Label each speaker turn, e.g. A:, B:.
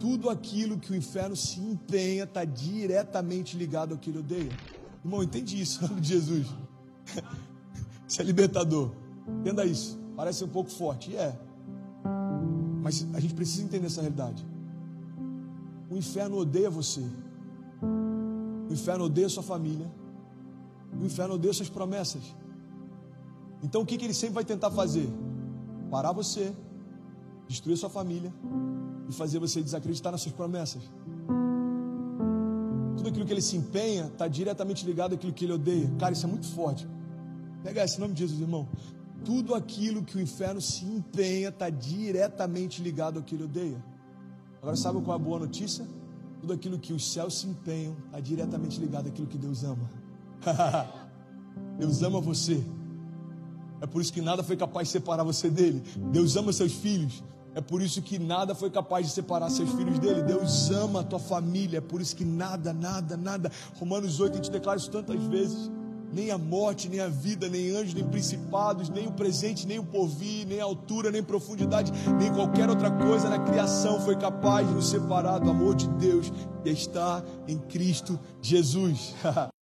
A: tudo aquilo que o inferno se empenha está diretamente ligado ao que ele odeia. Irmão, entende isso, em nome de Jesus. Isso é libertador. Entenda isso. Parece um pouco forte, e é. Mas a gente precisa entender essa realidade. O inferno odeia você. O inferno odeia sua família. O inferno odeia suas promessas. Então o que, que ele sempre vai tentar fazer? Parar você, destruir sua família e fazer você desacreditar nas suas promessas. Tudo aquilo que ele se empenha está diretamente ligado àquilo que ele odeia. Cara, isso é muito forte. Pega esse nome de Jesus, irmão. Tudo aquilo que o inferno se empenha está diretamente ligado ao que ele odeia. Agora, sabe qual é a boa notícia? Tudo aquilo que os céus se empenham está diretamente ligado àquilo que Deus ama. Deus ama você. É por isso que nada foi capaz de separar você dele. Deus ama seus filhos. É por isso que nada foi capaz de separar seus filhos dele. Deus ama a tua família. É por isso que nada, nada, nada. Romanos 8, a gente declara isso tantas vezes. Nem a morte, nem a vida, nem anjos, nem principados, nem o presente, nem o porvir, nem a altura, nem profundidade, nem qualquer outra coisa na criação foi capaz de nos separar do amor de Deus que está em Cristo Jesus.